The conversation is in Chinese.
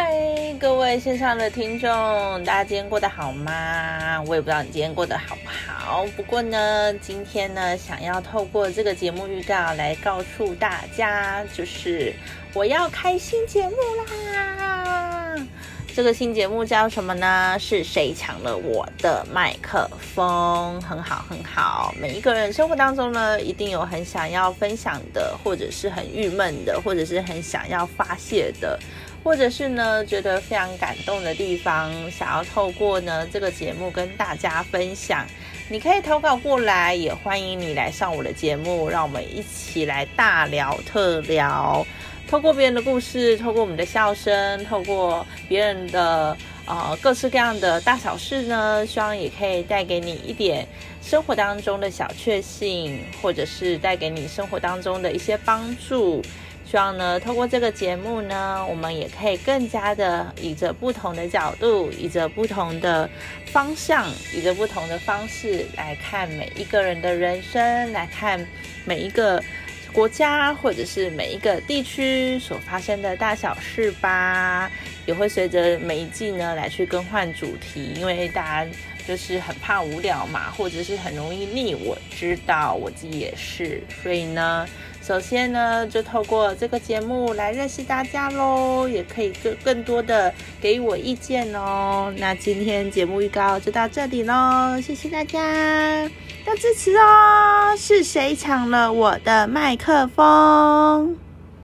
嗨，各位线上的听众，大家今天过得好吗？我也不知道你今天过得好不好。不过呢，今天呢，想要透过这个节目预告来告诉大家，就是我要开新节目啦。这个新节目叫什么呢？是谁抢了我的麦克风？很好，很好。每一个人生活当中呢，一定有很想要分享的，或者是很郁闷的，或者是很想要发泄的。或者是呢，觉得非常感动的地方，想要透过呢这个节目跟大家分享，你可以投稿过来，也欢迎你来上我的节目，让我们一起来大聊特聊，透过别人的故事，透过我们的笑声，透过别人的呃各式各样的大小事呢，希望也可以带给你一点生活当中的小确幸，或者是带给你生活当中的一些帮助。希望呢，透过这个节目呢，我们也可以更加的以着不同的角度，以着不同的方向，以着不同的方式来看每一个人的人生，来看每一个国家或者是每一个地区所发生的大小事吧。也会随着每一季呢来去更换主题，因为大家就是很怕无聊嘛，或者是很容易腻。我知道我自己也是，所以呢。首先呢，就透过这个节目来认识大家喽，也可以更更多的给我意见哦。那今天节目预告就到这里喽，谢谢大家要支持哦。是谁抢了我的麦克风？